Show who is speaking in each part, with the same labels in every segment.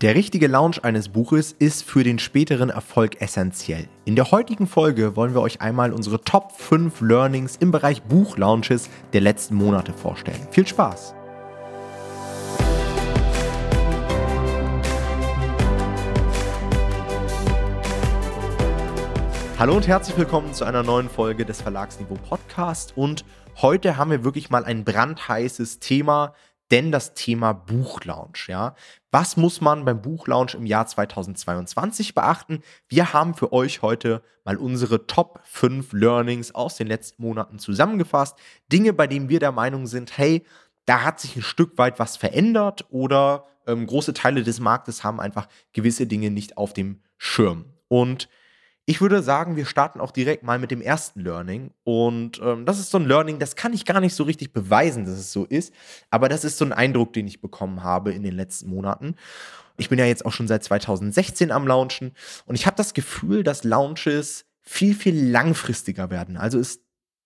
Speaker 1: Der richtige Launch eines Buches ist für den späteren Erfolg essentiell. In der heutigen Folge wollen wir euch einmal unsere Top 5 Learnings im Bereich Buchlaunches der letzten Monate vorstellen. Viel Spaß! Hallo und herzlich willkommen zu einer neuen Folge des Verlagsniveau Podcast und heute haben wir wirklich mal ein brandheißes Thema, denn das Thema Buchlaunch, ja. Was muss man beim Buchlaunch im Jahr 2022 beachten? Wir haben für euch heute mal unsere Top 5 Learnings aus den letzten Monaten zusammengefasst. Dinge, bei denen wir der Meinung sind, hey, da hat sich ein Stück weit was verändert oder ähm, große Teile des Marktes haben einfach gewisse Dinge nicht auf dem Schirm. Und ich würde sagen, wir starten auch direkt mal mit dem ersten Learning. Und ähm, das ist so ein Learning, das kann ich gar nicht so richtig beweisen, dass es so ist. Aber das ist so ein Eindruck, den ich bekommen habe in den letzten Monaten. Ich bin ja jetzt auch schon seit 2016 am Launchen. Und ich habe das Gefühl, dass Launches viel, viel langfristiger werden. Also es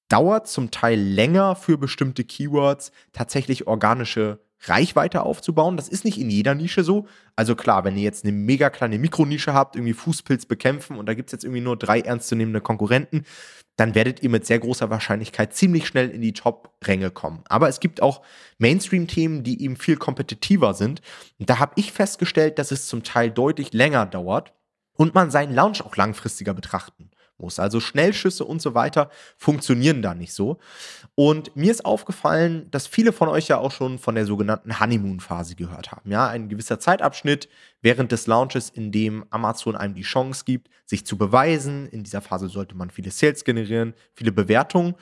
Speaker 1: dauert zum Teil länger für bestimmte Keywords tatsächlich organische Reichweite aufzubauen. Das ist nicht in jeder Nische so. Also klar, wenn ihr jetzt eine mega kleine Mikronische habt, irgendwie Fußpilz bekämpfen und da gibt es jetzt irgendwie nur drei ernstzunehmende Konkurrenten, dann werdet ihr mit sehr großer Wahrscheinlichkeit ziemlich schnell in die Top-Ränge kommen. Aber es gibt auch Mainstream-Themen, die eben viel kompetitiver sind. Und da habe ich festgestellt, dass es zum Teil deutlich länger dauert und man seinen Launch auch langfristiger betrachten muss. Also Schnellschüsse und so weiter funktionieren da nicht so. Und mir ist aufgefallen, dass viele von euch ja auch schon von der sogenannten Honeymoon-Phase gehört haben. Ja, ein gewisser Zeitabschnitt während des Launches, in dem Amazon einem die Chance gibt, sich zu beweisen. In dieser Phase sollte man viele Sales generieren, viele Bewertungen.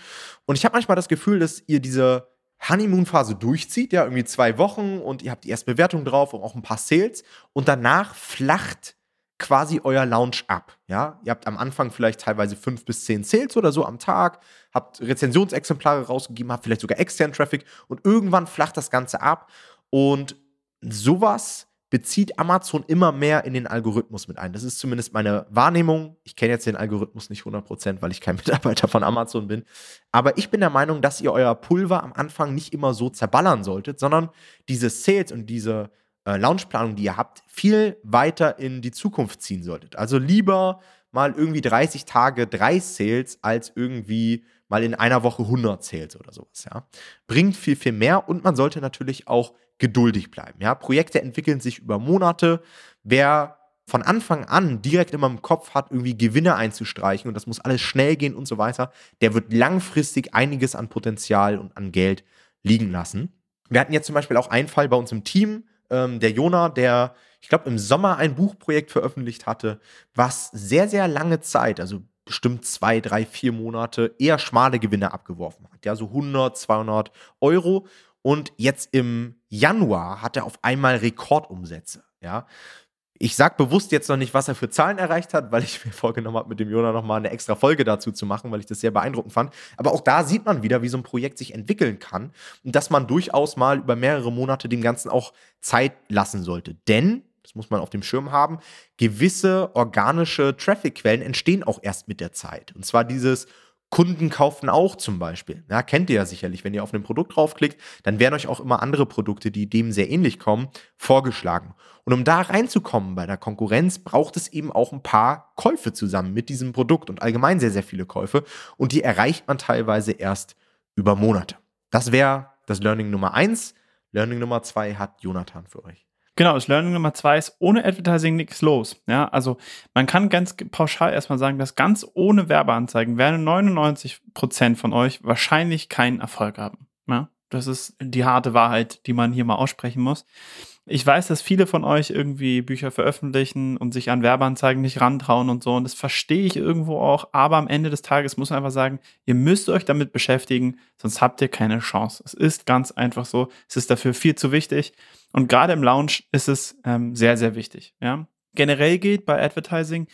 Speaker 1: Und ich habe manchmal das Gefühl, dass ihr diese Honeymoon-Phase durchzieht, ja, irgendwie zwei Wochen und ihr habt die erste Bewertung drauf und auch ein paar Sales und danach flacht quasi euer Launch ab. Ja, ihr habt am Anfang vielleicht teilweise fünf bis zehn Sales oder so am Tag, habt Rezensionsexemplare rausgegeben, habt vielleicht sogar externen Traffic und irgendwann flacht das Ganze ab und sowas bezieht Amazon immer mehr in den Algorithmus mit ein. Das ist zumindest meine Wahrnehmung. Ich kenne jetzt den Algorithmus nicht 100%, weil ich kein Mitarbeiter von Amazon bin. Aber ich bin der Meinung, dass ihr euer Pulver am Anfang nicht immer so zerballern solltet, sondern diese Sales und diese äh, Launchplanung, die ihr habt, viel weiter in die Zukunft ziehen solltet. Also lieber mal irgendwie 30 Tage drei Sales als irgendwie mal in einer Woche 100 Sales oder sowas, ja. Bringt viel, viel mehr und man sollte natürlich auch geduldig bleiben, ja. Projekte entwickeln sich über Monate. Wer von Anfang an direkt immer im Kopf hat, irgendwie Gewinne einzustreichen und das muss alles schnell gehen und so weiter, der wird langfristig einiges an Potenzial und an Geld liegen lassen. Wir hatten jetzt zum Beispiel auch einen Fall bei uns im Team, ähm, der Jona, der, ich glaube, im Sommer ein Buchprojekt veröffentlicht hatte, was sehr, sehr lange Zeit, also bestimmt zwei, drei, vier Monate, eher schmale Gewinne abgeworfen hat. Ja, so 100, 200 Euro. Und jetzt im Januar hat er auf einmal Rekordumsätze. Ja, ich sage bewusst jetzt noch nicht, was er für Zahlen erreicht hat, weil ich mir vorgenommen habe, mit dem Jona nochmal eine extra Folge dazu zu machen, weil ich das sehr beeindruckend fand. Aber auch da sieht man wieder, wie so ein Projekt sich entwickeln kann und dass man durchaus mal über mehrere Monate dem Ganzen auch Zeit lassen sollte. Denn, das muss man auf dem Schirm haben, gewisse organische Traffic-Quellen entstehen auch erst mit der Zeit. Und zwar dieses Kunden kaufen auch zum Beispiel. Ja, kennt ihr ja sicherlich. Wenn ihr auf ein Produkt draufklickt, dann werden euch auch immer andere Produkte, die dem sehr ähnlich kommen, vorgeschlagen. Und um da reinzukommen bei der Konkurrenz, braucht es eben auch ein paar Käufe zusammen mit diesem Produkt und allgemein sehr, sehr viele Käufe. Und die erreicht man teilweise erst über Monate. Das wäre das Learning Nummer eins. Learning Nummer zwei hat Jonathan für euch.
Speaker 2: Genau, das Learning Nummer zwei ist, ohne Advertising nichts los. Ja, also man kann ganz pauschal erstmal sagen, dass ganz ohne Werbeanzeigen werden 99% von euch wahrscheinlich keinen Erfolg haben. Ja, das ist die harte Wahrheit, die man hier mal aussprechen muss. Ich weiß, dass viele von euch irgendwie Bücher veröffentlichen und sich an Werbeanzeigen nicht rantrauen und so. Und das verstehe ich irgendwo auch. Aber am Ende des Tages muss man einfach sagen, ihr müsst euch damit beschäftigen, sonst habt ihr keine Chance. Es ist ganz einfach so. Es ist dafür viel zu wichtig. Und gerade im Launch ist es ähm, sehr, sehr wichtig. Ja? Generell geht bei Advertising,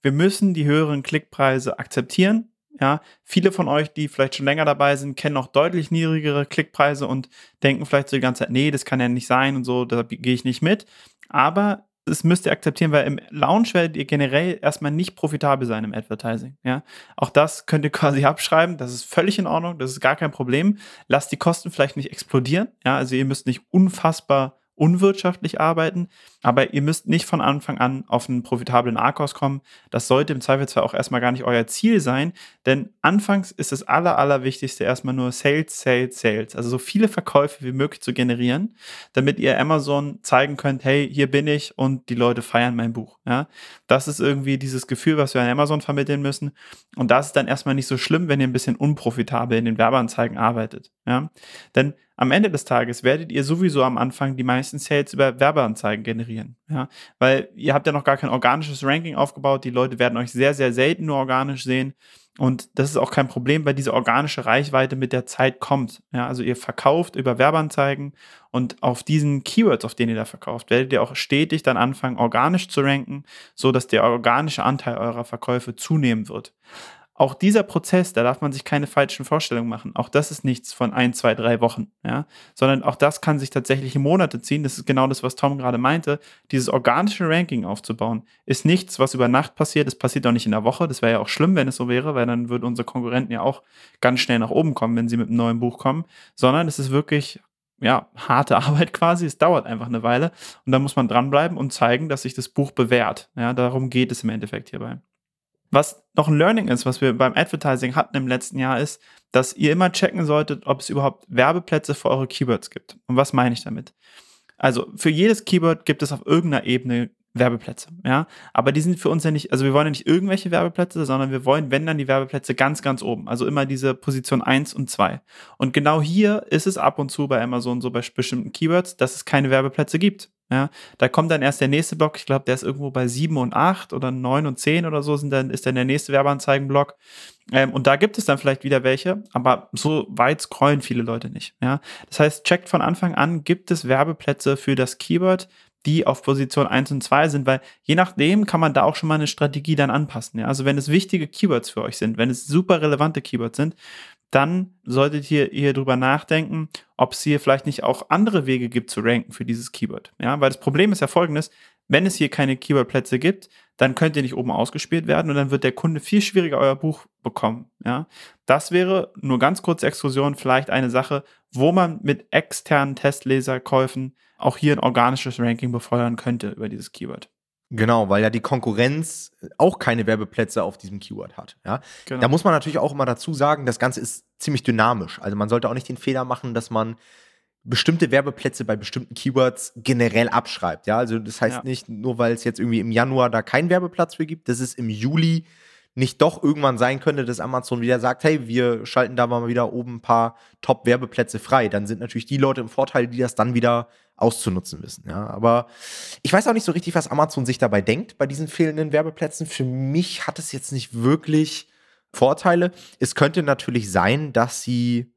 Speaker 2: wir müssen die höheren Klickpreise akzeptieren. Ja, viele von euch, die vielleicht schon länger dabei sind, kennen noch deutlich niedrigere Klickpreise und denken vielleicht so die ganze Zeit, nee, das kann ja nicht sein und so, da gehe ich nicht mit. Aber das müsst ihr akzeptieren, weil im Launch werdet ihr generell erstmal nicht profitabel sein im Advertising. Ja? Auch das könnt ihr quasi abschreiben. Das ist völlig in Ordnung. Das ist gar kein Problem. Lasst die Kosten vielleicht nicht explodieren. Ja? Also ihr müsst nicht unfassbar unwirtschaftlich arbeiten, aber ihr müsst nicht von Anfang an auf einen profitablen ARKOS kommen. Das sollte im Zweifelsfall auch erstmal gar nicht euer Ziel sein, denn anfangs ist das aller, allerwichtigste erstmal nur Sales, Sales, Sales. Also so viele Verkäufe wie möglich zu generieren, damit ihr Amazon zeigen könnt, hey, hier bin ich und die Leute feiern mein Buch. Ja? Das ist irgendwie dieses Gefühl, was wir an Amazon vermitteln müssen. Und das ist dann erstmal nicht so schlimm, wenn ihr ein bisschen unprofitabel in den Werbeanzeigen arbeitet. Ja? Denn am Ende des Tages werdet ihr sowieso am Anfang die meisten Sales über Werbeanzeigen generieren. Ja? Weil ihr habt ja noch gar kein organisches Ranking aufgebaut. Die Leute werden euch sehr, sehr selten nur organisch sehen. Und das ist auch kein Problem, weil diese organische Reichweite mit der Zeit kommt. Ja, also ihr verkauft über Werbeanzeigen und auf diesen Keywords, auf denen ihr da verkauft, werdet ihr auch stetig dann anfangen, organisch zu ranken, so dass der organische Anteil eurer Verkäufe zunehmen wird auch dieser Prozess, da darf man sich keine falschen Vorstellungen machen. Auch das ist nichts von ein, zwei, drei Wochen, ja, sondern auch das kann sich tatsächlich Monate ziehen. Das ist genau das, was Tom gerade meinte. Dieses organische Ranking aufzubauen, ist nichts, was über Nacht passiert. Es passiert auch nicht in der Woche. Das wäre ja auch schlimm, wenn es so wäre, weil dann würden unsere Konkurrenten ja auch ganz schnell nach oben kommen, wenn sie mit einem neuen Buch kommen. Sondern es ist wirklich ja, harte Arbeit quasi. Es dauert einfach eine Weile und da muss man dranbleiben und zeigen, dass sich das Buch bewährt. Ja, darum geht es im Endeffekt hierbei. Was noch ein Learning ist, was wir beim Advertising hatten im letzten Jahr, ist, dass ihr immer checken solltet, ob es überhaupt Werbeplätze für eure Keywords gibt. Und was meine ich damit? Also für jedes Keyword gibt es auf irgendeiner Ebene Werbeplätze, ja. Aber die sind für uns ja nicht, also wir wollen ja nicht irgendwelche Werbeplätze, sondern wir wollen, wenn dann die Werbeplätze ganz, ganz oben. Also immer diese Position 1 und 2. Und genau hier ist es ab und zu bei Amazon so bei bestimmten Keywords, dass es keine Werbeplätze gibt. Ja, da kommt dann erst der nächste Block, ich glaube, der ist irgendwo bei 7 und 8 oder 9 und 10 oder so, sind dann, ist dann der nächste Werbeanzeigenblock. Ähm, und da gibt es dann vielleicht wieder welche, aber so weit scrollen viele Leute nicht. Ja? Das heißt, checkt von Anfang an, gibt es Werbeplätze für das Keyword, die auf Position 1 und 2 sind, weil je nachdem kann man da auch schon mal eine Strategie dann anpassen. Ja? Also wenn es wichtige Keywords für euch sind, wenn es super relevante Keywords sind, dann solltet ihr hier drüber nachdenken, ob es hier vielleicht nicht auch andere Wege gibt zu ranken für dieses Keyword. Ja, weil das Problem ist ja folgendes, wenn es hier keine Keyword-Plätze gibt, dann könnt ihr nicht oben ausgespielt werden und dann wird der Kunde viel schwieriger euer Buch bekommen. Ja, das wäre nur ganz kurze Exkursion vielleicht eine Sache, wo man mit externen Testleserkäufen auch hier ein organisches Ranking befeuern könnte über dieses Keyword.
Speaker 1: Genau, weil ja die Konkurrenz auch keine Werbeplätze auf diesem Keyword hat. Ja? Genau. Da muss man natürlich auch immer dazu sagen, das Ganze ist ziemlich dynamisch. Also man sollte auch nicht den Fehler machen, dass man bestimmte Werbeplätze bei bestimmten Keywords generell abschreibt. Ja, also das heißt ja. nicht, nur weil es jetzt irgendwie im Januar da keinen Werbeplatz für gibt, dass es im Juli nicht doch irgendwann sein könnte, dass Amazon wieder sagt, hey, wir schalten da mal wieder oben ein paar Top-Werbeplätze frei. Dann sind natürlich die Leute im Vorteil, die das dann wieder auszunutzen wissen. Ja, aber ich weiß auch nicht so richtig, was Amazon sich dabei denkt bei diesen fehlenden Werbeplätzen. Für mich hat es jetzt nicht wirklich Vorteile. Es könnte natürlich sein, dass sie,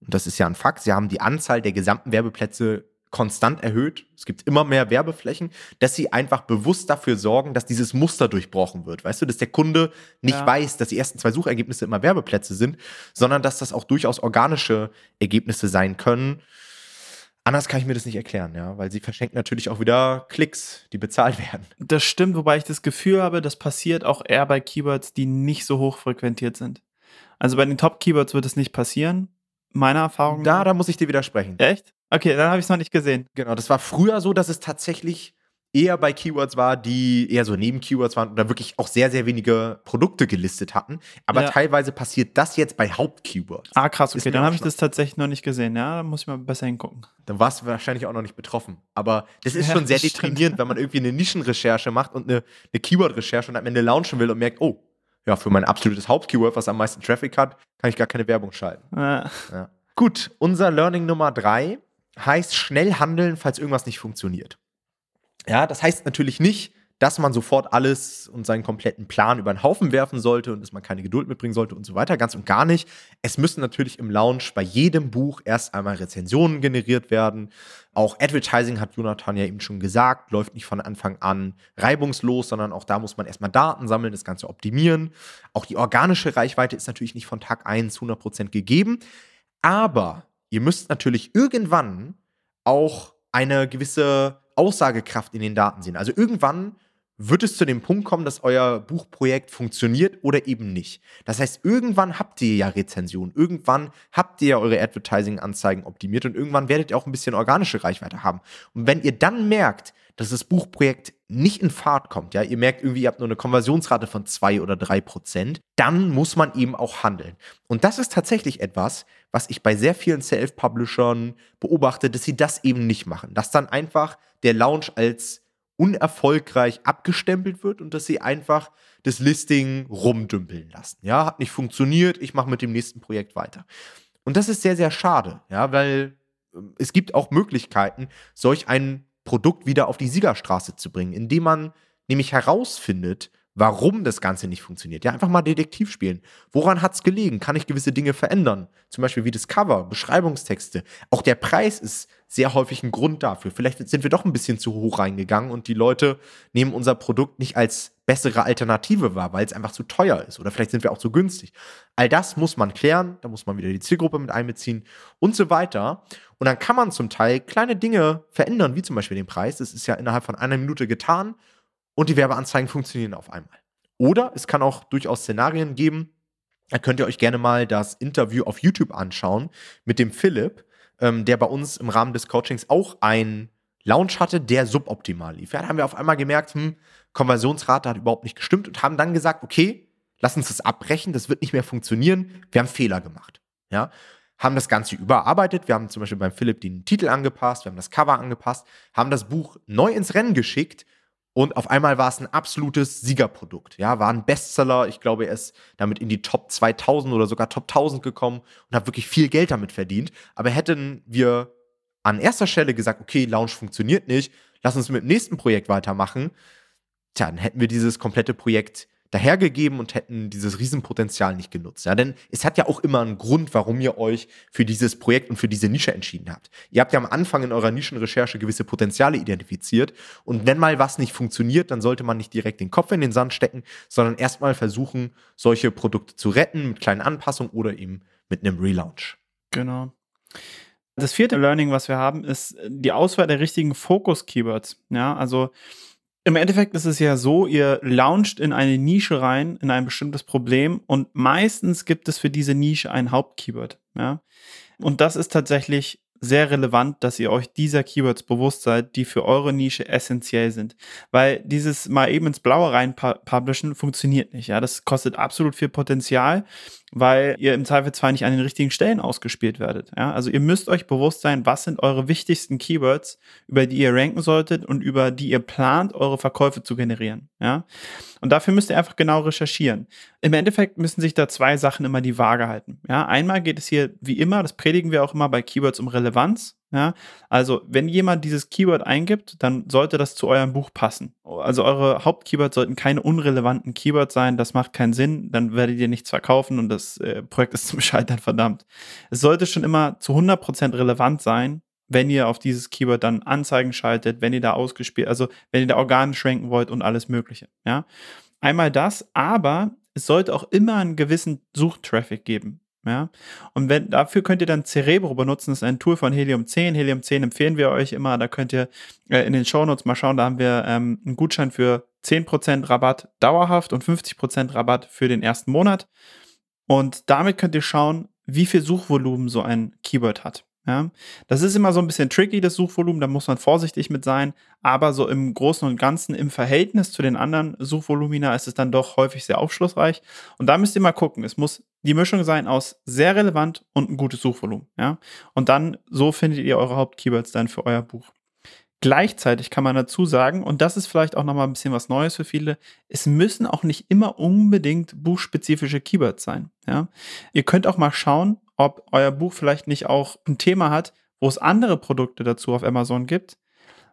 Speaker 1: und das ist ja ein Fakt, sie haben die Anzahl der gesamten Werbeplätze konstant erhöht. Es gibt immer mehr Werbeflächen, dass sie einfach bewusst dafür sorgen, dass dieses Muster durchbrochen wird. Weißt du, dass der Kunde nicht ja. weiß, dass die ersten zwei Suchergebnisse immer Werbeplätze sind, sondern dass das auch durchaus organische Ergebnisse sein können. Anders kann ich mir das nicht erklären, ja, weil sie verschenken natürlich auch wieder Klicks, die bezahlt werden.
Speaker 2: Das stimmt, wobei ich das Gefühl habe, das passiert auch eher bei Keywords, die nicht so hoch frequentiert sind. Also bei den Top-Keywords wird es nicht passieren, meiner Erfahrung.
Speaker 1: Da, da muss ich dir widersprechen.
Speaker 2: Echt? Okay, dann habe ich es noch nicht gesehen.
Speaker 1: Genau, das war früher so, dass es tatsächlich eher bei Keywords war, die eher so Neben-Keywords waren oder wirklich auch sehr, sehr wenige Produkte gelistet hatten. Aber ja. teilweise passiert das jetzt bei Haupt-Keywords.
Speaker 2: Ah, krass, okay, dann habe ich das tatsächlich noch nicht gesehen. Ja, da muss ich mal besser hingucken.
Speaker 1: Dann warst du wahrscheinlich auch noch nicht betroffen. Aber das ist ja, schon sehr deprimierend, wenn man irgendwie eine Nischenrecherche macht und eine, eine Keyword-Recherche und am Ende launchen will und merkt, oh, ja, für mein absolutes Haupt-Keyword, was am meisten Traffic hat, kann ich gar keine Werbung schalten. Ja. Ja. Gut, unser Learning Nummer drei heißt schnell handeln, falls irgendwas nicht funktioniert. Ja, das heißt natürlich nicht, dass man sofort alles und seinen kompletten Plan über den Haufen werfen sollte und dass man keine Geduld mitbringen sollte und so weiter. Ganz und gar nicht. Es müssen natürlich im Launch bei jedem Buch erst einmal Rezensionen generiert werden. Auch Advertising hat Jonathan ja eben schon gesagt, läuft nicht von Anfang an reibungslos, sondern auch da muss man erstmal Daten sammeln, das Ganze optimieren. Auch die organische Reichweite ist natürlich nicht von Tag 1 100% gegeben. Aber ihr müsst natürlich irgendwann auch eine gewisse Aussagekraft in den Daten sehen. Also irgendwann wird es zu dem Punkt kommen, dass euer Buchprojekt funktioniert oder eben nicht. Das heißt, irgendwann habt ihr ja Rezensionen, irgendwann habt ihr ja eure Advertising-Anzeigen optimiert und irgendwann werdet ihr auch ein bisschen organische Reichweite haben. Und wenn ihr dann merkt, dass das Buchprojekt nicht in Fahrt kommt, ja, ihr merkt irgendwie, ihr habt nur eine Konversionsrate von zwei oder drei Prozent, dann muss man eben auch handeln. Und das ist tatsächlich etwas, was ich bei sehr vielen Self-Publishern beobachte, dass sie das eben nicht machen. Dass dann einfach der Launch als unerfolgreich abgestempelt wird und dass sie einfach das Listing rumdümpeln lassen. Ja, hat nicht funktioniert, ich mache mit dem nächsten Projekt weiter. Und das ist sehr, sehr schade, ja, weil ähm, es gibt auch Möglichkeiten, solch ein Produkt wieder auf die Siegerstraße zu bringen, indem man nämlich herausfindet, warum das Ganze nicht funktioniert. Ja, einfach mal Detektiv spielen. Woran hat es gelegen? Kann ich gewisse Dinge verändern? Zum Beispiel wie das Cover, Beschreibungstexte. Auch der Preis ist sehr häufig ein Grund dafür. Vielleicht sind wir doch ein bisschen zu hoch reingegangen und die Leute nehmen unser Produkt nicht als bessere Alternative wahr, weil es einfach zu teuer ist. Oder vielleicht sind wir auch zu günstig. All das muss man klären. Da muss man wieder die Zielgruppe mit einbeziehen und so weiter. Und dann kann man zum Teil kleine Dinge verändern, wie zum Beispiel den Preis. Das ist ja innerhalb von einer Minute getan und die Werbeanzeigen funktionieren auf einmal. Oder es kann auch durchaus Szenarien geben, da könnt ihr euch gerne mal das Interview auf YouTube anschauen mit dem Philipp, ähm, der bei uns im Rahmen des Coachings auch ein Launch hatte, der suboptimal lief. Ja, da haben wir auf einmal gemerkt, hm, Konversionsrate hat überhaupt nicht gestimmt und haben dann gesagt, okay, lass uns das abbrechen, das wird nicht mehr funktionieren, wir haben Fehler gemacht. Ja, haben das Ganze überarbeitet. Wir haben zum Beispiel beim Philipp den Titel angepasst, wir haben das Cover angepasst, haben das Buch neu ins Rennen geschickt und auf einmal war es ein absolutes Siegerprodukt. Ja, war ein Bestseller. Ich glaube, er ist damit in die Top 2000 oder sogar Top 1000 gekommen und hat wirklich viel Geld damit verdient. Aber hätten wir an erster Stelle gesagt, okay, Launch funktioniert nicht, lass uns mit dem nächsten Projekt weitermachen, dann hätten wir dieses komplette Projekt dahergegeben und hätten dieses Riesenpotenzial nicht genutzt. Ja, denn es hat ja auch immer einen Grund, warum ihr euch für dieses Projekt und für diese Nische entschieden habt. Ihr habt ja am Anfang in eurer Nischenrecherche gewisse Potenziale identifiziert und wenn mal was nicht funktioniert, dann sollte man nicht direkt den Kopf in den Sand stecken, sondern erstmal versuchen, solche Produkte zu retten mit kleinen Anpassungen oder eben mit einem Relaunch.
Speaker 2: Genau. Das vierte Learning, was wir haben, ist die Auswahl der richtigen Fokus-Keywords. Ja, also im Endeffekt ist es ja so, ihr launcht in eine Nische rein, in ein bestimmtes Problem und meistens gibt es für diese Nische ein Hauptkeyword. Ja? Und das ist tatsächlich sehr relevant, dass ihr euch dieser Keywords bewusst seid, die für eure Nische essentiell sind. Weil dieses mal eben ins Blaue rein publishen funktioniert nicht. Ja, das kostet absolut viel Potenzial, weil ihr im Zweifelsfall nicht an den richtigen Stellen ausgespielt werdet. Ja, also ihr müsst euch bewusst sein, was sind eure wichtigsten Keywords, über die ihr ranken solltet und über die ihr plant, eure Verkäufe zu generieren. Ja, und dafür müsst ihr einfach genau recherchieren. Im Endeffekt müssen sich da zwei Sachen immer die Waage halten. Ja, einmal geht es hier wie immer, das predigen wir auch immer bei Keywords um Relevanz. Ja, also wenn jemand dieses Keyword eingibt, dann sollte das zu eurem Buch passen. Also eure Hauptkeywords sollten keine unrelevanten Keywords sein, das macht keinen Sinn, dann werdet ihr nichts verkaufen und das äh, Projekt ist zum Scheitern verdammt. Es sollte schon immer zu 100% relevant sein, wenn ihr auf dieses Keyword dann Anzeigen schaltet, wenn ihr da ausgespielt, also wenn ihr da organisch ranken wollt und alles Mögliche. Ja, einmal das, aber es sollte auch immer einen gewissen Suchtraffic geben. Ja, und wenn, dafür könnt ihr dann Cerebro benutzen. Das ist ein Tool von Helium 10. Helium 10 empfehlen wir euch immer. Da könnt ihr äh, in den Shownotes mal schauen. Da haben wir ähm, einen Gutschein für 10% Rabatt dauerhaft und 50% Rabatt für den ersten Monat. Und damit könnt ihr schauen, wie viel Suchvolumen so ein Keyword hat. Ja, das ist immer so ein bisschen tricky, das Suchvolumen, da muss man vorsichtig mit sein, aber so im Großen und Ganzen im Verhältnis zu den anderen Suchvolumina ist es dann doch häufig sehr aufschlussreich. Und da müsst ihr mal gucken, es muss die Mischung sein aus sehr relevant und ein gutes Suchvolumen. Ja, und dann so findet ihr eure Hauptkeywords dann für euer Buch. Gleichzeitig kann man dazu sagen, und das ist vielleicht auch nochmal ein bisschen was Neues für viele, es müssen auch nicht immer unbedingt buchspezifische Keywords sein. Ja? Ihr könnt auch mal schauen, ob euer Buch vielleicht nicht auch ein Thema hat, wo es andere Produkte dazu auf Amazon gibt,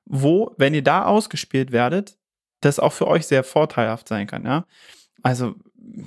Speaker 2: wo, wenn ihr da ausgespielt werdet, das auch für euch sehr vorteilhaft sein kann. Ja? Also,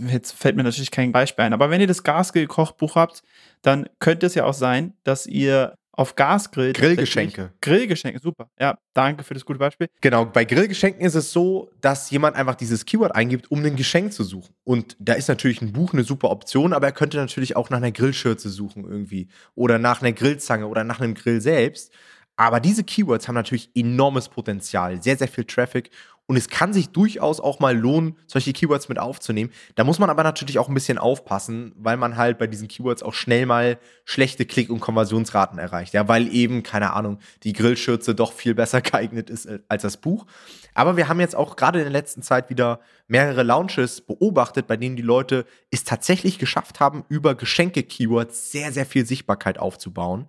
Speaker 2: jetzt fällt mir natürlich kein Beispiel ein, aber wenn ihr das Gasgrill-Kochbuch habt, dann könnte es ja auch sein, dass ihr auf Gasgrill.
Speaker 1: Grillgeschenke.
Speaker 2: Grillgeschenke, super. Ja, danke für das gute Beispiel.
Speaker 1: Genau, bei Grillgeschenken ist es so, dass jemand einfach dieses Keyword eingibt, um ein Geschenk zu suchen. Und da ist natürlich ein Buch eine super Option, aber er könnte natürlich auch nach einer Grillschürze suchen irgendwie. Oder nach einer Grillzange oder nach einem Grill selbst. Aber diese Keywords haben natürlich enormes Potenzial, sehr, sehr viel Traffic und es kann sich durchaus auch mal lohnen, solche Keywords mit aufzunehmen. Da muss man aber natürlich auch ein bisschen aufpassen, weil man halt bei diesen Keywords auch schnell mal schlechte Klick- und Konversionsraten erreicht. Ja, weil eben, keine Ahnung, die Grillschürze doch viel besser geeignet ist äh, als das Buch. Aber wir haben jetzt auch gerade in der letzten Zeit wieder mehrere Launches beobachtet, bei denen die Leute es tatsächlich geschafft haben, über Geschenke-Keywords sehr, sehr viel Sichtbarkeit aufzubauen.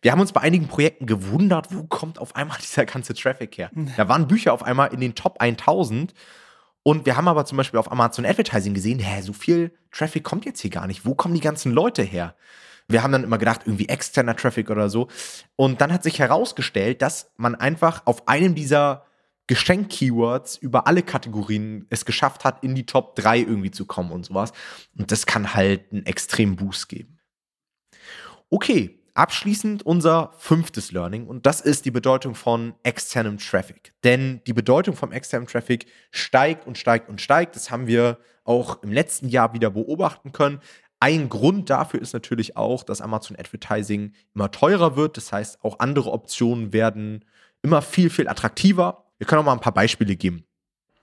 Speaker 1: Wir haben uns bei einigen Projekten gewundert, wo kommt auf einmal dieser ganze Traffic her? Da waren Bücher auf einmal in den Top 1000 und wir haben aber zum Beispiel auf Amazon Advertising gesehen, hä, so viel Traffic kommt jetzt hier gar nicht. Wo kommen die ganzen Leute her? Wir haben dann immer gedacht, irgendwie externer Traffic oder so. Und dann hat sich herausgestellt, dass man einfach auf einem dieser Geschenk-Keywords über alle Kategorien es geschafft hat, in die Top 3 irgendwie zu kommen und sowas. Und das kann halt einen extremen Boost geben. Okay, abschließend unser fünftes Learning und das ist die Bedeutung von externem Traffic. Denn die Bedeutung vom externen Traffic steigt und steigt und steigt. Das haben wir auch im letzten Jahr wieder beobachten können. Ein Grund dafür ist natürlich auch, dass Amazon Advertising immer teurer wird. Das heißt, auch andere Optionen werden immer viel, viel attraktiver. Wir können auch mal ein paar Beispiele geben.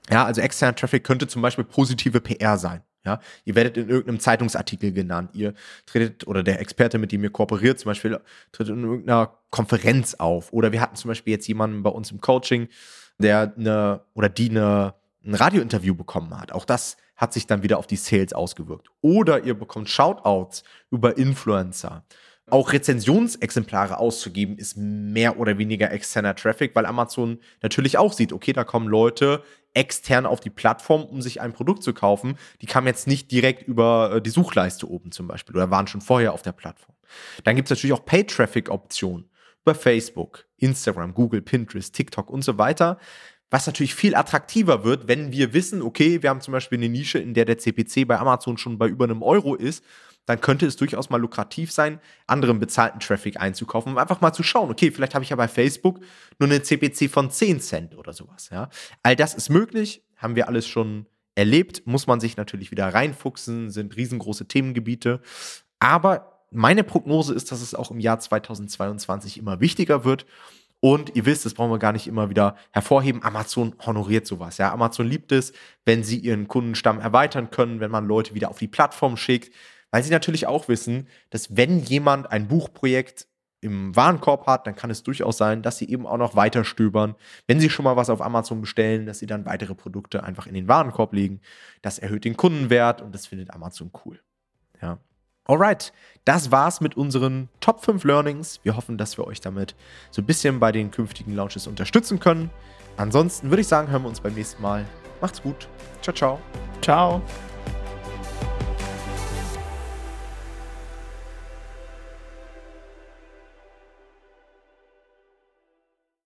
Speaker 1: Ja, also externer Traffic könnte zum Beispiel positive PR sein. Ja, ihr werdet in irgendeinem Zeitungsartikel genannt. Ihr tretet oder der Experte, mit dem ihr kooperiert, zum Beispiel tritt in irgendeiner Konferenz auf. Oder wir hatten zum Beispiel jetzt jemanden bei uns im Coaching, der eine oder die eine, ein Radiointerview bekommen hat. Auch das hat sich dann wieder auf die Sales ausgewirkt. Oder ihr bekommt Shoutouts über Influencer auch Rezensionsexemplare auszugeben, ist mehr oder weniger externer Traffic, weil Amazon natürlich auch sieht, okay, da kommen Leute extern auf die Plattform, um sich ein Produkt zu kaufen. Die kamen jetzt nicht direkt über äh, die Suchleiste oben zum Beispiel oder waren schon vorher auf der Plattform. Dann gibt es natürlich auch Pay-Traffic-Optionen über Facebook, Instagram, Google, Pinterest, TikTok und so weiter. Was natürlich viel attraktiver wird, wenn wir wissen, okay, wir haben zum Beispiel eine Nische, in der der CPC bei Amazon schon bei über einem Euro ist dann könnte es durchaus mal lukrativ sein, anderen bezahlten Traffic einzukaufen, um einfach mal zu schauen, okay, vielleicht habe ich ja bei Facebook nur eine CPC von 10 Cent oder sowas. Ja? All das ist möglich, haben wir alles schon erlebt, muss man sich natürlich wieder reinfuchsen, sind riesengroße Themengebiete. Aber meine Prognose ist, dass es auch im Jahr 2022 immer wichtiger wird. Und ihr wisst, das brauchen wir gar nicht immer wieder hervorheben. Amazon honoriert sowas. Ja, Amazon liebt es, wenn sie ihren Kundenstamm erweitern können, wenn man Leute wieder auf die Plattform schickt, weil sie natürlich auch wissen, dass wenn jemand ein Buchprojekt im Warenkorb hat, dann kann es durchaus sein, dass sie eben auch noch weiter stöbern. Wenn sie schon mal was auf Amazon bestellen, dass sie dann weitere Produkte einfach in den Warenkorb legen. Das erhöht den Kundenwert und das findet Amazon cool. Ja. Alright, das war's mit unseren Top 5 Learnings. Wir hoffen, dass wir euch damit so ein bisschen bei den künftigen Launches unterstützen können. Ansonsten würde ich sagen, hören wir uns beim nächsten Mal. Macht's gut. Ciao, ciao.
Speaker 2: Ciao.